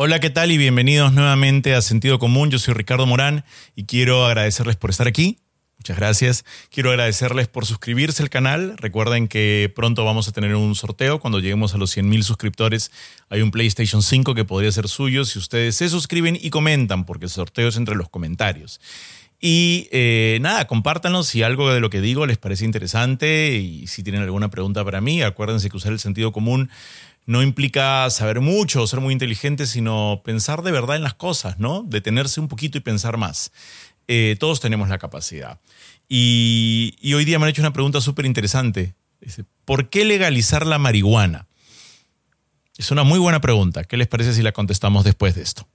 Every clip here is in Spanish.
Hola, ¿qué tal? Y bienvenidos nuevamente a Sentido Común. Yo soy Ricardo Morán y quiero agradecerles por estar aquí. Muchas gracias. Quiero agradecerles por suscribirse al canal. Recuerden que pronto vamos a tener un sorteo. Cuando lleguemos a los 100.000 suscriptores hay un PlayStation 5 que podría ser suyo si ustedes se suscriben y comentan, porque el sorteo es entre los comentarios. Y eh, nada, compártanos si algo de lo que digo les parece interesante y si tienen alguna pregunta para mí. Acuérdense que usar el sentido común no implica saber mucho o ser muy inteligente, sino pensar de verdad en las cosas, ¿no? Detenerse un poquito y pensar más. Eh, todos tenemos la capacidad. Y, y, hoy día me han hecho una pregunta súper interesante. ¿Por qué legalizar la marihuana? Es una muy buena pregunta. ¿Qué les parece si la contestamos después de esto?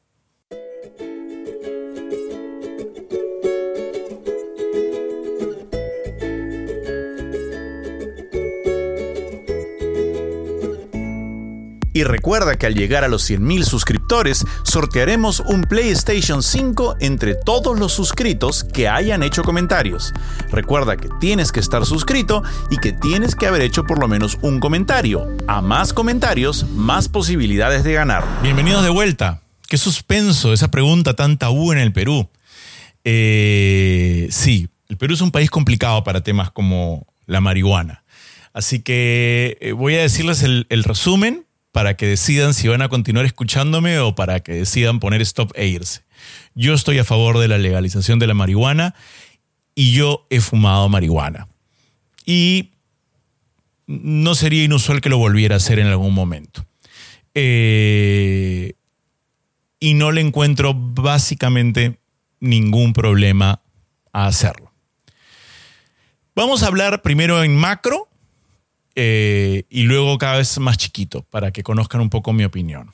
Y recuerda que al llegar a los 100.000 suscriptores, sortearemos un PlayStation 5 entre todos los suscritos que hayan hecho comentarios. Recuerda que tienes que estar suscrito y que tienes que haber hecho por lo menos un comentario. A más comentarios, más posibilidades de ganar. Bienvenidos de vuelta. Qué suspenso esa pregunta tan tabú en el Perú. Eh, sí, el Perú es un país complicado para temas como la marihuana. Así que eh, voy a decirles el, el resumen para que decidan si van a continuar escuchándome o para que decidan poner stop e irse. Yo estoy a favor de la legalización de la marihuana y yo he fumado marihuana. Y no sería inusual que lo volviera a hacer en algún momento. Eh, y no le encuentro básicamente ningún problema a hacerlo. Vamos a hablar primero en macro eh, y luego cada vez más chiquito para que conozcan un poco mi opinión.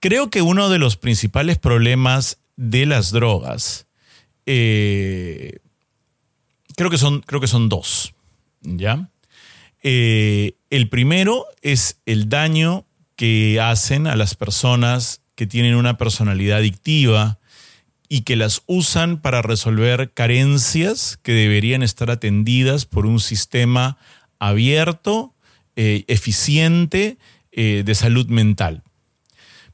Creo que uno de los principales problemas de las drogas, eh, creo, que son, creo que son dos, ¿ya? Eh, el primero es el daño que hacen a las personas que tienen una personalidad adictiva y que las usan para resolver carencias que deberían estar atendidas por un sistema abierto, eh, eficiente eh, de salud mental.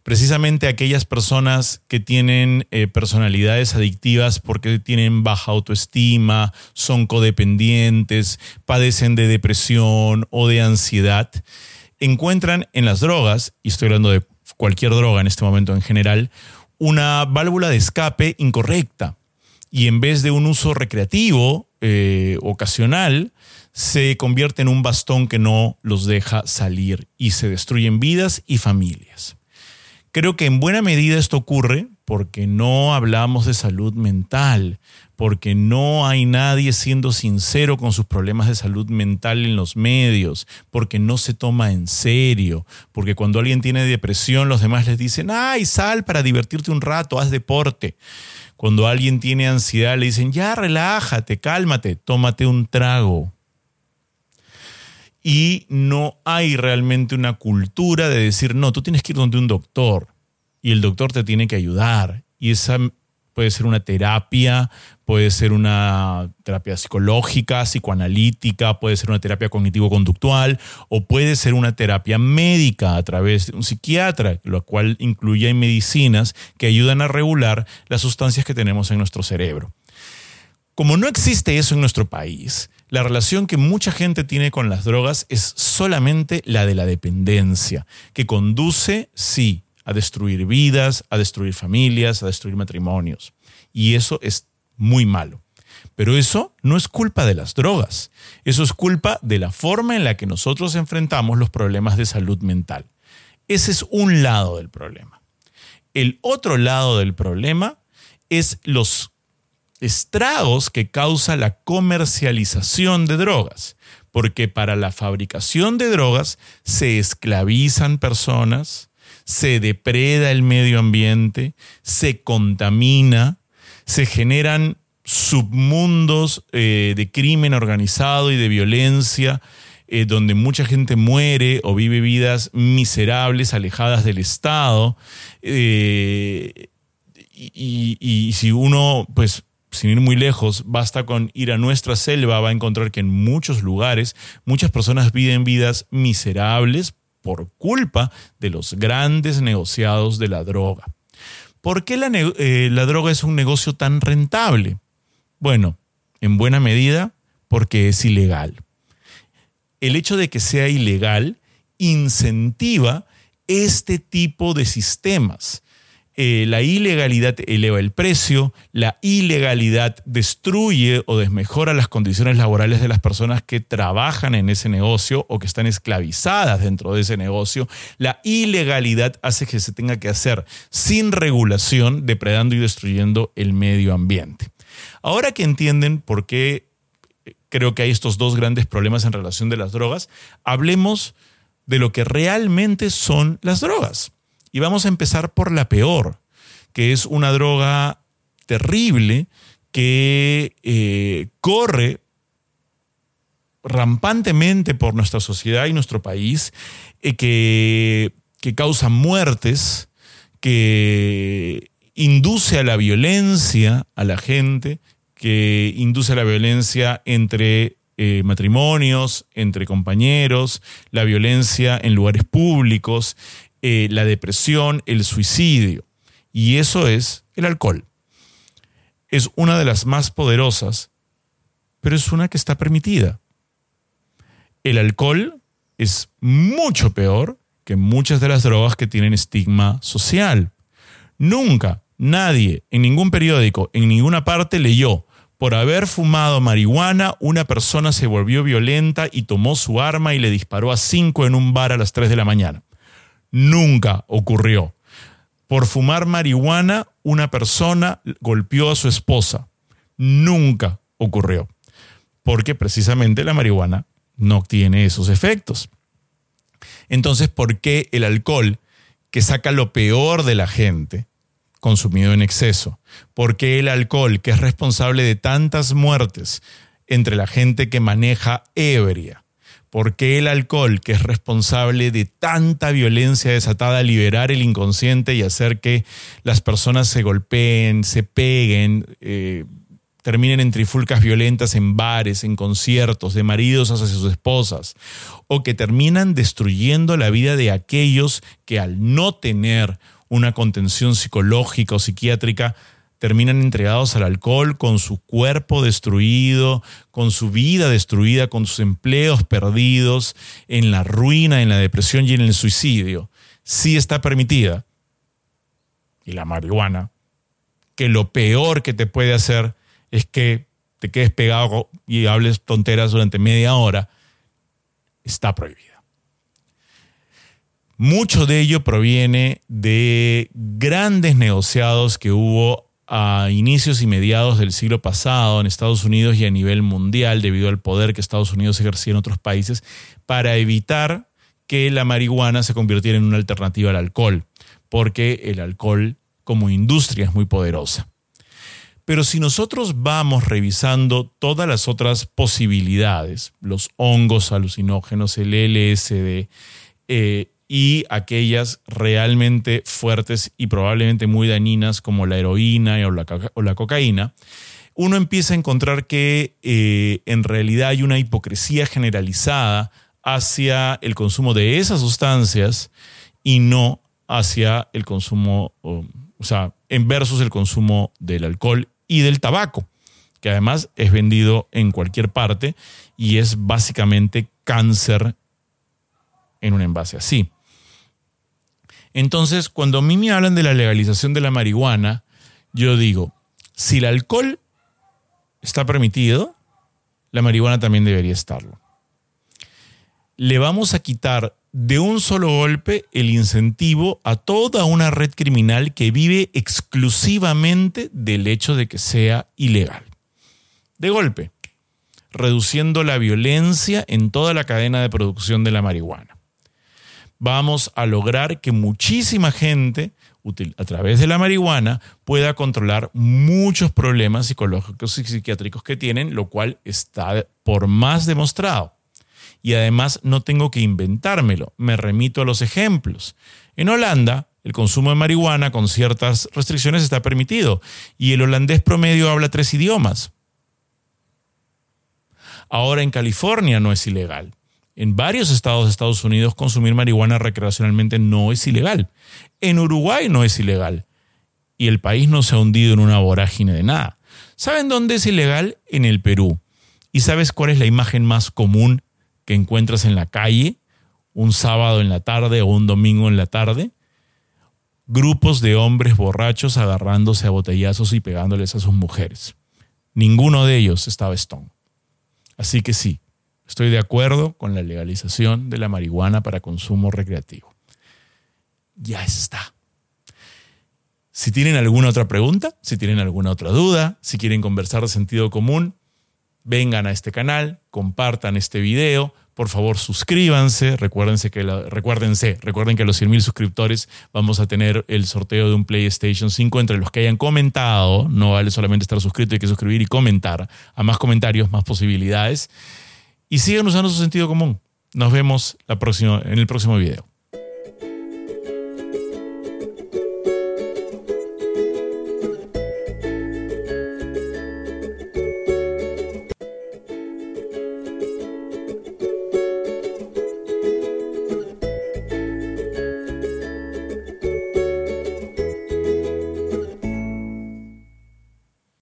Precisamente aquellas personas que tienen eh, personalidades adictivas porque tienen baja autoestima, son codependientes, padecen de depresión o de ansiedad, encuentran en las drogas, y estoy hablando de cualquier droga en este momento en general, una válvula de escape incorrecta. Y en vez de un uso recreativo, ocasional, se convierte en un bastón que no los deja salir y se destruyen vidas y familias. Creo que en buena medida esto ocurre porque no hablamos de salud mental, porque no hay nadie siendo sincero con sus problemas de salud mental en los medios, porque no se toma en serio, porque cuando alguien tiene depresión los demás les dicen, ay, sal para divertirte un rato, haz deporte. Cuando alguien tiene ansiedad le dicen, ya relájate, cálmate, tómate un trago y no hay realmente una cultura de decir, no, tú tienes que ir donde un doctor y el doctor te tiene que ayudar. Y esa puede ser una terapia, puede ser una terapia psicológica, psicoanalítica, puede ser una terapia cognitivo-conductual o puede ser una terapia médica a través de un psiquiatra, lo cual incluye medicinas que ayudan a regular las sustancias que tenemos en nuestro cerebro. Como no existe eso en nuestro país, la relación que mucha gente tiene con las drogas es solamente la de la dependencia, que conduce, sí, a destruir vidas, a destruir familias, a destruir matrimonios. Y eso es muy malo. Pero eso no es culpa de las drogas, eso es culpa de la forma en la que nosotros enfrentamos los problemas de salud mental. Ese es un lado del problema. El otro lado del problema es los estragos que causa la comercialización de drogas, porque para la fabricación de drogas se esclavizan personas, se depreda el medio ambiente, se contamina, se generan submundos eh, de crimen organizado y de violencia, eh, donde mucha gente muere o vive vidas miserables, alejadas del Estado. Eh, y, y, si uno, pues, sin ir muy lejos, basta con ir a nuestra selva, va a encontrar que en muchos lugares muchas personas viven vidas miserables por culpa de los grandes negociados de la droga. ¿Por qué la, eh, la droga es un negocio tan rentable? Bueno, en buena medida porque es ilegal. El hecho de que sea ilegal incentiva este tipo de sistemas. Eh, la ilegalidad eleva el precio, la ilegalidad destruye o desmejora las condiciones laborales de las personas que trabajan en ese negocio o que están esclavizadas dentro de ese negocio. La ilegalidad hace que se tenga que hacer sin regulación, depredando y destruyendo el medio ambiente. Ahora que entienden por qué eh, creo que hay estos dos grandes problemas en relación de las drogas, hablemos de lo que realmente son las drogas. Y vamos a empezar por la peor, que es una droga terrible que eh, corre rampantemente por nuestra sociedad y nuestro país, eh, que, que causa muertes, que induce a la violencia a la gente, que induce a la violencia entre eh, matrimonios, entre compañeros, la violencia en lugares públicos, eh, la depresión, el suicidio. Y eso es el alcohol. Es una de las más poderosas, pero es una que está permitida. El alcohol es mucho peor que muchas de las drogas que tienen estigma social. Nunca nadie en ningún periódico, en ninguna parte leyó por haber fumado marihuana, una persona se volvió violenta y tomó su arma y le disparó a cinco en un bar a las 3 de la mañana. Nunca ocurrió. Por fumar marihuana, una persona golpeó a su esposa. Nunca ocurrió. Porque precisamente la marihuana no tiene esos efectos. Entonces, ¿por qué el alcohol, que saca lo peor de la gente, consumido en exceso? ¿Por qué el alcohol, que es responsable de tantas muertes entre la gente que maneja ebria? ¿Por qué el alcohol, que es responsable de tanta violencia desatada, liberar el inconsciente y hacer que las personas se golpeen, se peguen, eh, terminen en trifulcas violentas en bares, en conciertos, de maridos hacia sus esposas, o que terminan destruyendo la vida de aquellos que al no tener una contención psicológica o psiquiátrica, terminan entregados al alcohol con su cuerpo destruido, con su vida destruida, con sus empleos perdidos, en la ruina, en la depresión y en el suicidio. Sí está permitida. Y la marihuana, que lo peor que te puede hacer es que te quedes pegado y hables tonteras durante media hora, está prohibida. Mucho de ello proviene de grandes negociados que hubo a inicios y mediados del siglo pasado en Estados Unidos y a nivel mundial debido al poder que Estados Unidos ejercía en otros países para evitar que la marihuana se convirtiera en una alternativa al alcohol, porque el alcohol como industria es muy poderosa. Pero si nosotros vamos revisando todas las otras posibilidades, los hongos alucinógenos, el LSD, eh, y aquellas realmente fuertes y probablemente muy dañinas como la heroína o la, cocaína, uno empieza a encontrar que eh, en realidad hay una hipocresía generalizada hacia el consumo de esas sustancias y no hacia el consumo, o, o sea, en versus el consumo del alcohol y del tabaco, que además es vendido en cualquier parte y es básicamente cáncer en un envase así. Entonces, cuando a mí me hablan de la legalización de la marihuana, yo digo, si el alcohol está permitido, la marihuana también debería estarlo. Le vamos a quitar de un solo golpe el incentivo a toda una red criminal que vive exclusivamente del hecho de que sea ilegal. De golpe, reduciendo la violencia en toda la cadena de producción de la marihuana vamos a lograr que muchísima gente a través de la marihuana pueda controlar muchos problemas psicológicos y psiquiátricos que tienen, lo cual está por más demostrado. Y además no tengo que inventármelo, me remito a los ejemplos. En Holanda, el consumo de marihuana con ciertas restricciones está permitido y el holandés promedio habla tres idiomas. Ahora en California no es ilegal. En varios estados de Estados Unidos consumir marihuana recreacionalmente no es ilegal. En Uruguay no es ilegal. Y el país no se ha hundido en una vorágine de nada. ¿Saben dónde es ilegal? En el Perú. ¿Y sabes cuál es la imagen más común que encuentras en la calle un sábado en la tarde o un domingo en la tarde? Grupos de hombres borrachos agarrándose a botellazos y pegándoles a sus mujeres. Ninguno de ellos estaba Stone. Así que sí, estoy de acuerdo con la legalización de la marihuana para consumo recreativo. Ya está. Si tienen alguna otra pregunta, si tienen alguna otra duda, si quieren conversar de sentido común, vengan a este canal, compartan este video, por favor suscríbanse, recuérdense que recuérdense, recuerden que a los 100.000 suscriptores vamos a tener el sorteo de un PlayStation 5 entre los que hayan comentado, no vale solamente estar suscrito, hay que suscribir y comentar, a más comentarios, más posibilidades y sigan usando su sentido común. Nos vemos la próxima, en el próximo video.